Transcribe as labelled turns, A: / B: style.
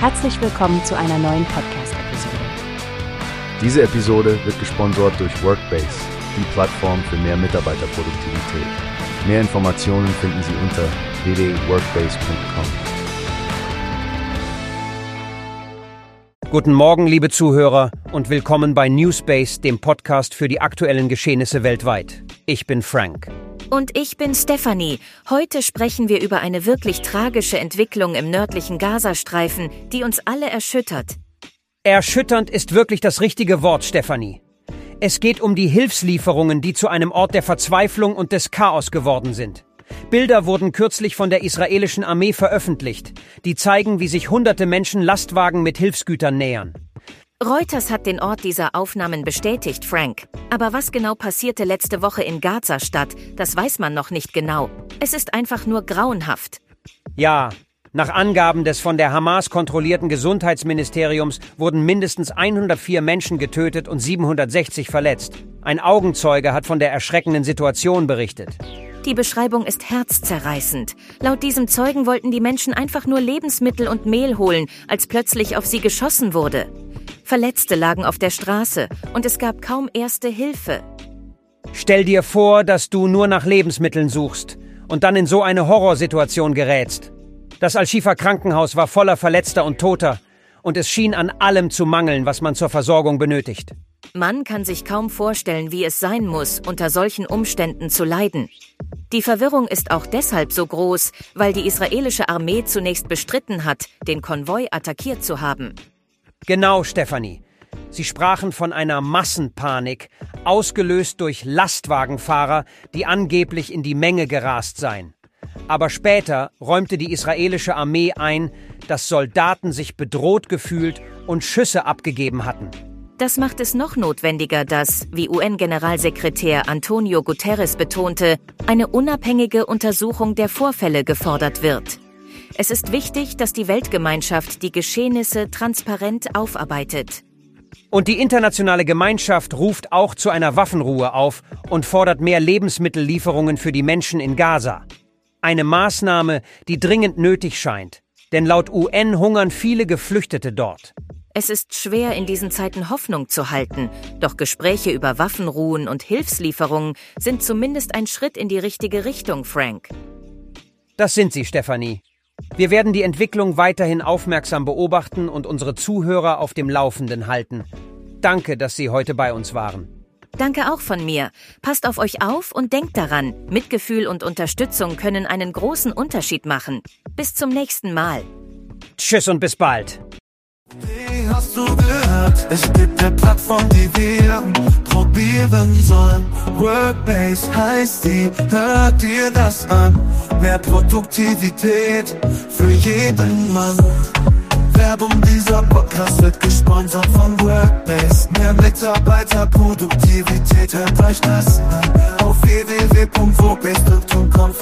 A: Herzlich willkommen zu einer neuen Podcast-Episode.
B: Diese Episode wird gesponsert durch Workbase, die Plattform für mehr Mitarbeiterproduktivität. Mehr Informationen finden Sie unter www.workbase.com.
C: Guten Morgen, liebe Zuhörer, und willkommen bei Newspace, dem Podcast für die aktuellen Geschehnisse weltweit. Ich bin Frank.
D: Und ich bin Stephanie. Heute sprechen wir über eine wirklich tragische Entwicklung im nördlichen Gazastreifen, die uns alle erschüttert.
C: Erschütternd ist wirklich das richtige Wort, Stephanie. Es geht um die Hilfslieferungen, die zu einem Ort der Verzweiflung und des Chaos geworden sind. Bilder wurden kürzlich von der israelischen Armee veröffentlicht, die zeigen, wie sich hunderte Menschen Lastwagen mit Hilfsgütern nähern.
D: Reuters hat den Ort dieser Aufnahmen bestätigt, Frank. Aber was genau passierte letzte Woche in Gaza-Stadt, das weiß man noch nicht genau. Es ist einfach nur grauenhaft.
C: Ja, nach Angaben des von der Hamas kontrollierten Gesundheitsministeriums wurden mindestens 104 Menschen getötet und 760 verletzt. Ein Augenzeuge hat von der erschreckenden Situation berichtet.
D: Die Beschreibung ist herzzerreißend. Laut diesem Zeugen wollten die Menschen einfach nur Lebensmittel und Mehl holen, als plötzlich auf sie geschossen wurde. Verletzte lagen auf der Straße und es gab kaum erste Hilfe.
C: Stell dir vor, dass du nur nach Lebensmitteln suchst und dann in so eine Horrorsituation gerätst. Das Al-Shifa Krankenhaus war voller Verletzter und Toter und es schien an allem zu mangeln, was man zur Versorgung benötigt.
D: Man kann sich kaum vorstellen, wie es sein muss, unter solchen Umständen zu leiden. Die Verwirrung ist auch deshalb so groß, weil die israelische Armee zunächst bestritten hat, den Konvoi attackiert zu haben.
C: Genau, Stefanie. Sie sprachen von einer Massenpanik, ausgelöst durch Lastwagenfahrer, die angeblich in die Menge gerast seien. Aber später räumte die israelische Armee ein, dass Soldaten sich bedroht gefühlt und Schüsse abgegeben hatten.
D: Das macht es noch notwendiger, dass, wie UN-Generalsekretär Antonio Guterres betonte, eine unabhängige Untersuchung der Vorfälle gefordert wird. Es ist wichtig, dass die Weltgemeinschaft die Geschehnisse transparent aufarbeitet.
C: Und die internationale Gemeinschaft ruft auch zu einer Waffenruhe auf und fordert mehr Lebensmittellieferungen für die Menschen in Gaza. Eine Maßnahme, die dringend nötig scheint, denn laut UN hungern viele Geflüchtete dort.
D: Es ist schwer, in diesen Zeiten Hoffnung zu halten, doch Gespräche über Waffenruhen und Hilfslieferungen sind zumindest ein Schritt in die richtige Richtung, Frank.
C: Das sind sie, Stefanie. Wir werden die Entwicklung weiterhin aufmerksam beobachten und unsere Zuhörer auf dem Laufenden halten. Danke, dass Sie heute bei uns waren.
D: Danke auch von mir. Passt auf euch auf und denkt daran, Mitgefühl und Unterstützung können einen großen Unterschied machen. Bis zum nächsten Mal.
C: Tschüss und bis bald.
E: Wie hast du gehört? Es gibt eine Plattform, die wir probieren sollen. Workbase heißt die, hört dir das an. Mehr Produktivität für jeden Mann. Werbung dieser Podcast wird gesponsert von Workbase. Mehr Mitarbeiterproduktivität, hört euch das an. Auf www.workbase.com